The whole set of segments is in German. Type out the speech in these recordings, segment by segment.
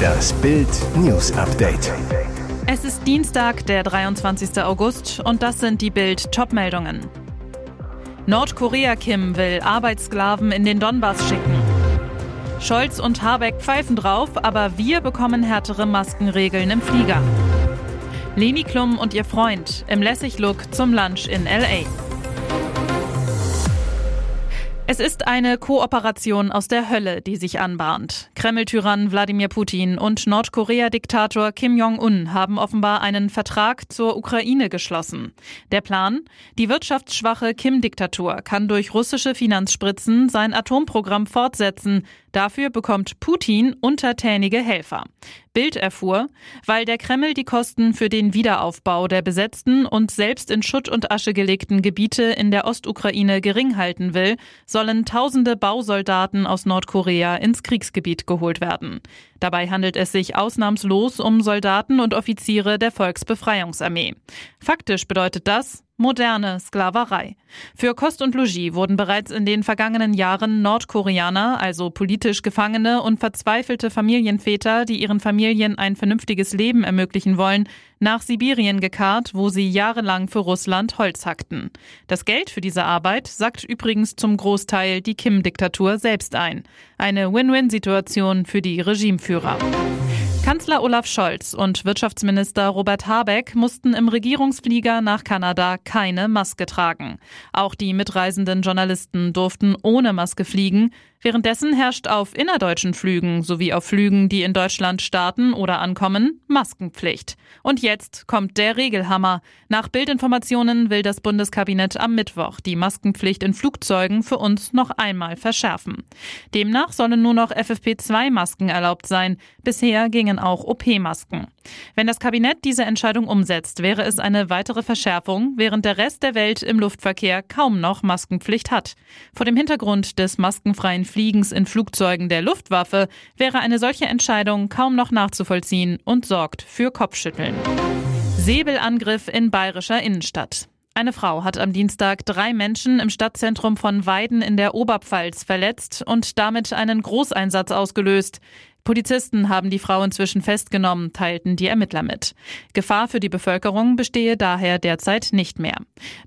Das Bild News Update. Es ist Dienstag, der 23. August und das sind die Bild Topmeldungen. Nordkorea Kim will Arbeitssklaven in den Donbass schicken. Scholz und Habeck pfeifen drauf, aber wir bekommen härtere Maskenregeln im Flieger. Leni Klum und ihr Freund im Lässig-Look zum Lunch in LA. Es ist eine Kooperation aus der Hölle, die sich anbahnt. Kreml-Tyrann Wladimir Putin und Nordkorea-Diktator Kim Jong-un haben offenbar einen Vertrag zur Ukraine geschlossen. Der Plan? Die wirtschaftsschwache Kim-Diktatur kann durch russische Finanzspritzen sein Atomprogramm fortsetzen. Dafür bekommt Putin untertänige Helfer. Bild erfuhr, weil der Kreml die Kosten für den Wiederaufbau der besetzten und selbst in Schutt und Asche gelegten Gebiete in der Ostukraine gering halten will, sollen tausende Bausoldaten aus Nordkorea ins Kriegsgebiet geholt werden. Dabei handelt es sich ausnahmslos um Soldaten und Offiziere der Volksbefreiungsarmee. Faktisch bedeutet das, moderne Sklaverei. Für Kost und Logis wurden bereits in den vergangenen Jahren Nordkoreaner, also politisch Gefangene und verzweifelte Familienväter, die ihren Familien ein vernünftiges Leben ermöglichen wollen, nach Sibirien gekarrt, wo sie jahrelang für Russland Holz hackten. Das Geld für diese Arbeit sackt übrigens zum Großteil die Kim-Diktatur selbst ein. Eine Win-Win-Situation für die Regimeführer. Kanzler Olaf Scholz und Wirtschaftsminister Robert Habeck mussten im Regierungsflieger nach Kanada keine Maske tragen. Auch die mitreisenden Journalisten durften ohne Maske fliegen. Währenddessen herrscht auf innerdeutschen Flügen sowie auf Flügen, die in Deutschland starten oder ankommen, Maskenpflicht. Und jetzt kommt der Regelhammer. Nach Bildinformationen will das Bundeskabinett am Mittwoch die Maskenpflicht in Flugzeugen für uns noch einmal verschärfen. Demnach sollen nur noch FFP2-Masken erlaubt sein. Bisher gingen auch OP-Masken. Wenn das Kabinett diese Entscheidung umsetzt, wäre es eine weitere Verschärfung, während der Rest der Welt im Luftverkehr kaum noch Maskenpflicht hat. Vor dem Hintergrund des maskenfreien Fliegens in Flugzeugen der Luftwaffe wäre eine solche Entscheidung kaum noch nachzuvollziehen und sorgt für Kopfschütteln. Säbelangriff in bayerischer Innenstadt. Eine Frau hat am Dienstag drei Menschen im Stadtzentrum von Weiden in der Oberpfalz verletzt und damit einen Großeinsatz ausgelöst. Polizisten haben die Frau inzwischen festgenommen, teilten die Ermittler mit. Gefahr für die Bevölkerung bestehe daher derzeit nicht mehr.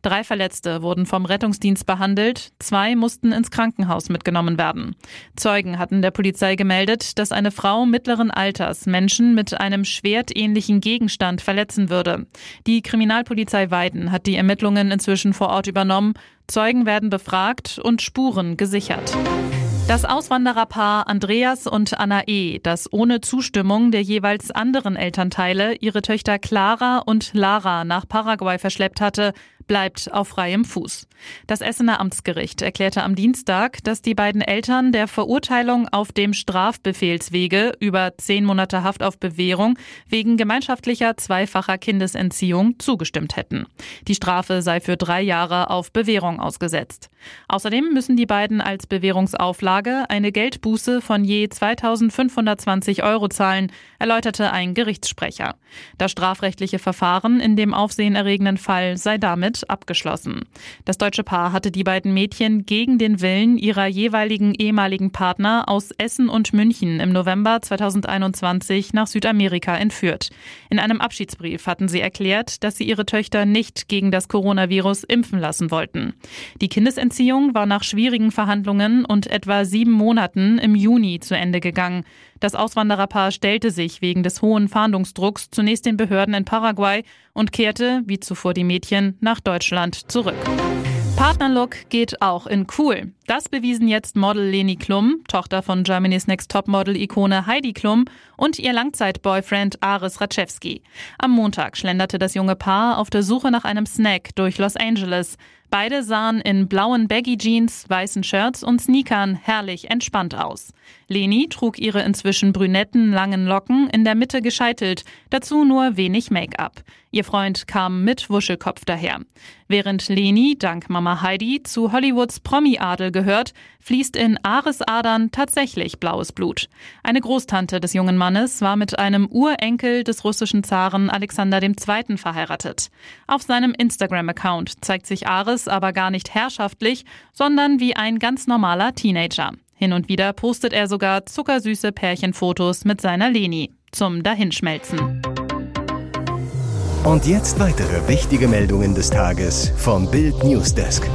Drei Verletzte wurden vom Rettungsdienst behandelt, zwei mussten ins Krankenhaus mitgenommen werden. Zeugen hatten der Polizei gemeldet, dass eine Frau mittleren Alters Menschen mit einem schwertähnlichen Gegenstand verletzen würde. Die Kriminalpolizei Weiden hat die Ermittlungen inzwischen vor Ort übernommen. Zeugen werden befragt und Spuren gesichert. Das Auswandererpaar Andreas und Anna E., das ohne Zustimmung der jeweils anderen Elternteile ihre Töchter Clara und Lara nach Paraguay verschleppt hatte, bleibt auf freiem Fuß. Das Essener Amtsgericht erklärte am Dienstag, dass die beiden Eltern der Verurteilung auf dem Strafbefehlswege über zehn Monate Haft auf Bewährung wegen gemeinschaftlicher zweifacher Kindesentziehung zugestimmt hätten. Die Strafe sei für drei Jahre auf Bewährung ausgesetzt. Außerdem müssen die beiden als Bewährungsauflage eine Geldbuße von je 2520 Euro zahlen, erläuterte ein Gerichtssprecher. Das strafrechtliche Verfahren in dem aufsehenerregenden Fall sei damit damit abgeschlossen. Das deutsche Paar hatte die beiden Mädchen gegen den Willen ihrer jeweiligen ehemaligen Partner aus Essen und München im November 2021 nach Südamerika entführt. In einem Abschiedsbrief hatten sie erklärt, dass sie ihre Töchter nicht gegen das Coronavirus impfen lassen wollten. Die Kindesentziehung war nach schwierigen Verhandlungen und etwa sieben Monaten im Juni zu Ende gegangen. Das Auswandererpaar stellte sich wegen des hohen Fahndungsdrucks zunächst den Behörden in Paraguay und kehrte, wie zuvor die Mädchen, nach Deutschland zurück. Partnerlook geht auch in cool. Das bewiesen jetzt Model Leni Klum, Tochter von Germany's Next Topmodel-Ikone Heidi Klum und ihr Langzeitboyfriend Aris Raczewski. Am Montag schlenderte das junge Paar auf der Suche nach einem Snack durch Los Angeles. Beide sahen in blauen Baggy Jeans, weißen Shirts und Sneakern herrlich entspannt aus. Leni trug ihre inzwischen brünetten langen Locken in der Mitte gescheitelt, dazu nur wenig Make-up. Ihr Freund kam mit Wuschelkopf daher. Während Leni dank Mama Heidi zu Hollywoods Promi-Adel gehört, fließt in Ares Adern tatsächlich blaues Blut. Eine Großtante des jungen Mannes war mit einem Urenkel des russischen Zaren Alexander II. verheiratet. Auf seinem Instagram-Account zeigt sich Ares aber gar nicht herrschaftlich, sondern wie ein ganz normaler Teenager. Hin und wieder postet er sogar zuckersüße Pärchenfotos mit seiner Leni zum Dahinschmelzen. Und jetzt weitere wichtige Meldungen des Tages vom Bild Newsdesk.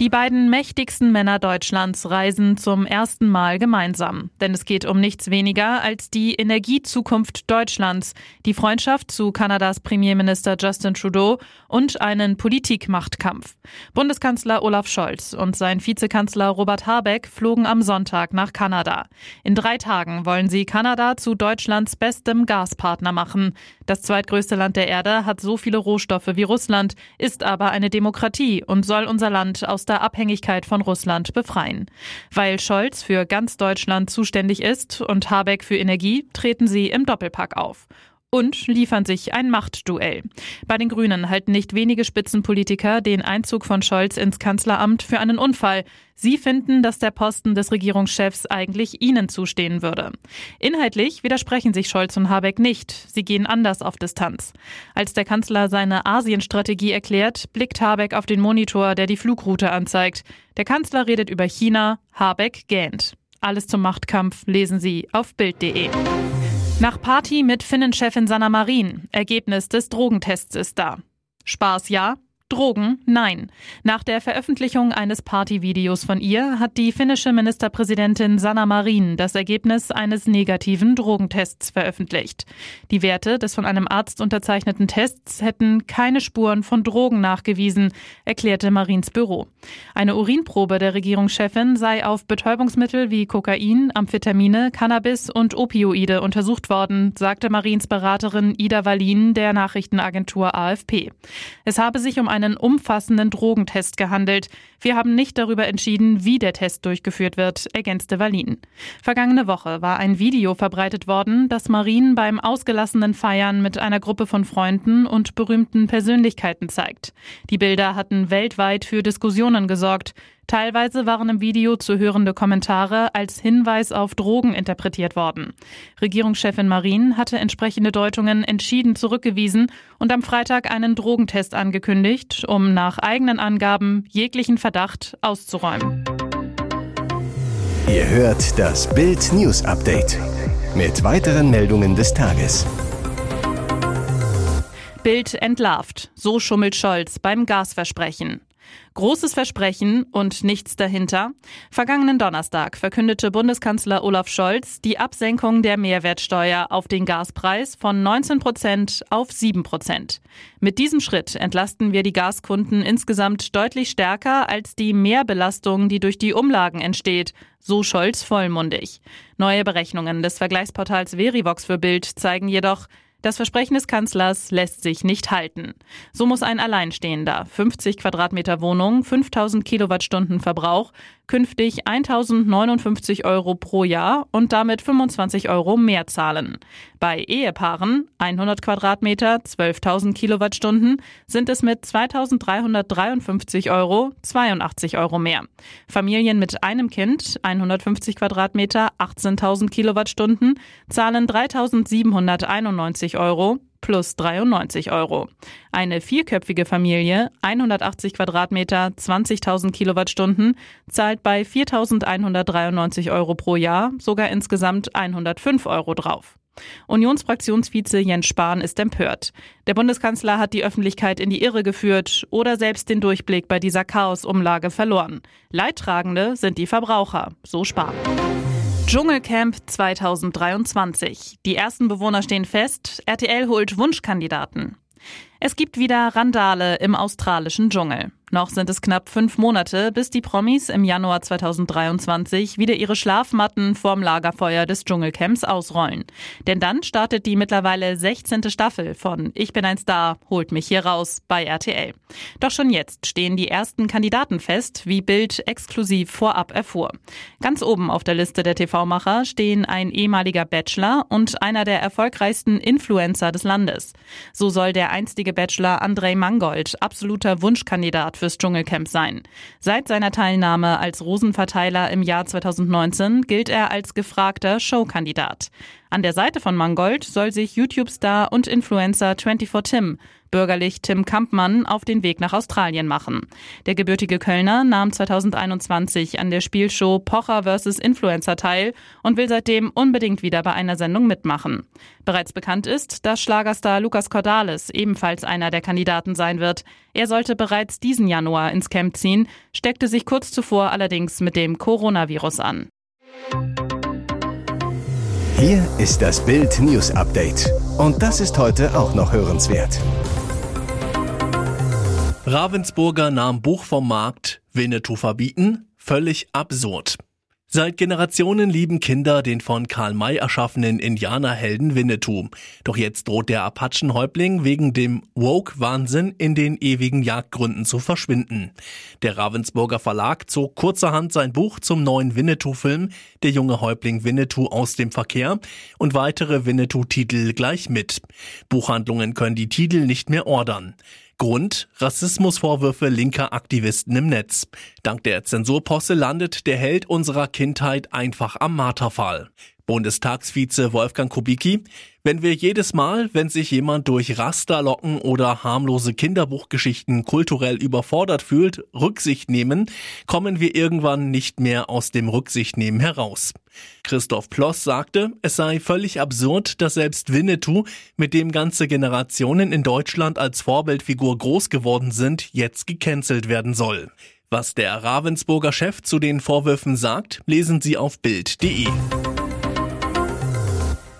Die beiden mächtigsten Männer Deutschlands reisen zum ersten Mal gemeinsam. Denn es geht um nichts weniger als die Energiezukunft Deutschlands, die Freundschaft zu Kanadas Premierminister Justin Trudeau und einen Politikmachtkampf. Bundeskanzler Olaf Scholz und sein Vizekanzler Robert Habeck flogen am Sonntag nach Kanada. In drei Tagen wollen sie Kanada zu Deutschlands bestem Gaspartner machen. Das zweitgrößte Land der Erde hat so viele Rohstoffe wie Russland, ist aber eine Demokratie und soll unser Land aus der Abhängigkeit von Russland befreien. Weil Scholz für ganz Deutschland zuständig ist und Habeck für Energie, treten sie im Doppelpack auf und liefern sich ein Machtduell. Bei den Grünen halten nicht wenige Spitzenpolitiker den Einzug von Scholz ins Kanzleramt für einen Unfall. Sie finden, dass der Posten des Regierungschefs eigentlich ihnen zustehen würde. Inhaltlich widersprechen sich Scholz und Habeck nicht. Sie gehen anders auf Distanz. Als der Kanzler seine Asienstrategie erklärt, blickt Habeck auf den Monitor, der die Flugroute anzeigt. Der Kanzler redet über China, Habeck gähnt. Alles zum Machtkampf lesen Sie auf Bild.de. Nach Party mit Finnenchefin Sanna Marin. Ergebnis des Drogentests ist da. Spaß ja, Drogen? Nein. Nach der Veröffentlichung eines Partyvideos von ihr hat die finnische Ministerpräsidentin Sanna Marin das Ergebnis eines negativen Drogentests veröffentlicht. Die Werte des von einem Arzt unterzeichneten Tests hätten keine Spuren von Drogen nachgewiesen, erklärte Marins Büro. Eine Urinprobe der Regierungschefin sei auf Betäubungsmittel wie Kokain, Amphetamine, Cannabis und Opioide untersucht worden, sagte Marins Beraterin Ida Wallin der Nachrichtenagentur AFP. Es habe sich um eine einen umfassenden Drogentest gehandelt. Wir haben nicht darüber entschieden, wie der Test durchgeführt wird, ergänzte Wallin. Vergangene Woche war ein Video verbreitet worden, das Marien beim ausgelassenen Feiern mit einer Gruppe von Freunden und berühmten Persönlichkeiten zeigt. Die Bilder hatten weltweit für Diskussionen gesorgt. Teilweise waren im Video zu hörende Kommentare als Hinweis auf Drogen interpretiert worden. Regierungschefin Marin hatte entsprechende Deutungen entschieden zurückgewiesen und am Freitag einen Drogentest angekündigt, um nach eigenen Angaben jeglichen Verdacht auszuräumen. Ihr hört das Bild News Update mit weiteren Meldungen des Tages. Bild entlarvt. So schummelt Scholz beim Gasversprechen. Großes Versprechen und nichts dahinter. Vergangenen Donnerstag verkündete Bundeskanzler Olaf Scholz die Absenkung der Mehrwertsteuer auf den Gaspreis von 19 Prozent auf 7 Prozent. Mit diesem Schritt entlasten wir die Gaskunden insgesamt deutlich stärker als die Mehrbelastung, die durch die Umlagen entsteht, so Scholz vollmundig. Neue Berechnungen des Vergleichsportals Verivox für Bild zeigen jedoch, das Versprechen des Kanzlers lässt sich nicht halten. So muss ein Alleinstehender 50 Quadratmeter Wohnung, 5000 Kilowattstunden Verbrauch künftig 1059 Euro pro Jahr und damit 25 Euro mehr zahlen. Bei Ehepaaren 100 Quadratmeter, 12.000 Kilowattstunden sind es mit 2353 Euro 82 Euro mehr. Familien mit einem Kind 150 Quadratmeter, 18.000 Kilowattstunden zahlen 3791 Euro plus 93 Euro. Eine vierköpfige Familie, 180 Quadratmeter, 20.000 Kilowattstunden, zahlt bei 4.193 Euro pro Jahr sogar insgesamt 105 Euro drauf. Unionsfraktionsvize Jens Spahn ist empört. Der Bundeskanzler hat die Öffentlichkeit in die Irre geführt oder selbst den Durchblick bei dieser Chaosumlage verloren. Leidtragende sind die Verbraucher, so Spahn. Dschungelcamp 2023. Die ersten Bewohner stehen fest. RTL holt Wunschkandidaten. Es gibt wieder Randale im australischen Dschungel. Noch sind es knapp fünf Monate, bis die Promis im Januar 2023 wieder ihre Schlafmatten vorm Lagerfeuer des Dschungelcamps ausrollen. Denn dann startet die mittlerweile 16. Staffel von Ich bin ein Star, holt mich hier raus bei RTL. Doch schon jetzt stehen die ersten Kandidaten fest, wie Bild exklusiv vorab erfuhr. Ganz oben auf der Liste der TV-Macher stehen ein ehemaliger Bachelor und einer der erfolgreichsten Influencer des Landes. So soll der einstige Bachelor Andrei Mangold absoluter Wunschkandidat fürs Dschungelcamp sein. Seit seiner Teilnahme als Rosenverteiler im Jahr 2019 gilt er als gefragter Showkandidat. An der Seite von Mangold soll sich YouTube-Star und Influencer 24 Tim bürgerlich Tim Kampmann auf den Weg nach Australien machen. Der gebürtige Kölner nahm 2021 an der Spielshow Pocher vs. Influencer teil und will seitdem unbedingt wieder bei einer Sendung mitmachen. Bereits bekannt ist, dass Schlagerstar Lukas Cordalis ebenfalls einer der Kandidaten sein wird. Er sollte bereits diesen Januar ins Camp ziehen, steckte sich kurz zuvor allerdings mit dem Coronavirus an. Hier ist das Bild News Update. Und das ist heute auch noch hörenswert. Ravensburger nahm Buch vom Markt, Winnetou verbieten, völlig absurd. Seit Generationen lieben Kinder den von Karl May erschaffenen Indianerhelden Winnetou. Doch jetzt droht der Apachenhäuptling wegen dem Woke-Wahnsinn in den ewigen Jagdgründen zu verschwinden. Der Ravensburger Verlag zog kurzerhand sein Buch zum neuen Winnetou-Film Der junge Häuptling Winnetou aus dem Verkehr und weitere Winnetou-Titel gleich mit. Buchhandlungen können die Titel nicht mehr ordern. Grund Rassismusvorwürfe linker Aktivisten im Netz. Dank der Zensurposse landet der Held unserer Kindheit einfach am Marterfall. Bundestagsvize Wolfgang Kubicki, wenn wir jedes Mal, wenn sich jemand durch Rasterlocken oder harmlose Kinderbuchgeschichten kulturell überfordert fühlt, Rücksicht nehmen, kommen wir irgendwann nicht mehr aus dem Rücksichtnehmen heraus. Christoph Ploss sagte, es sei völlig absurd, dass selbst Winnetou, mit dem ganze Generationen in Deutschland als Vorbildfigur groß geworden sind, jetzt gecancelt werden soll. Was der Ravensburger Chef zu den Vorwürfen sagt, lesen Sie auf Bild.de.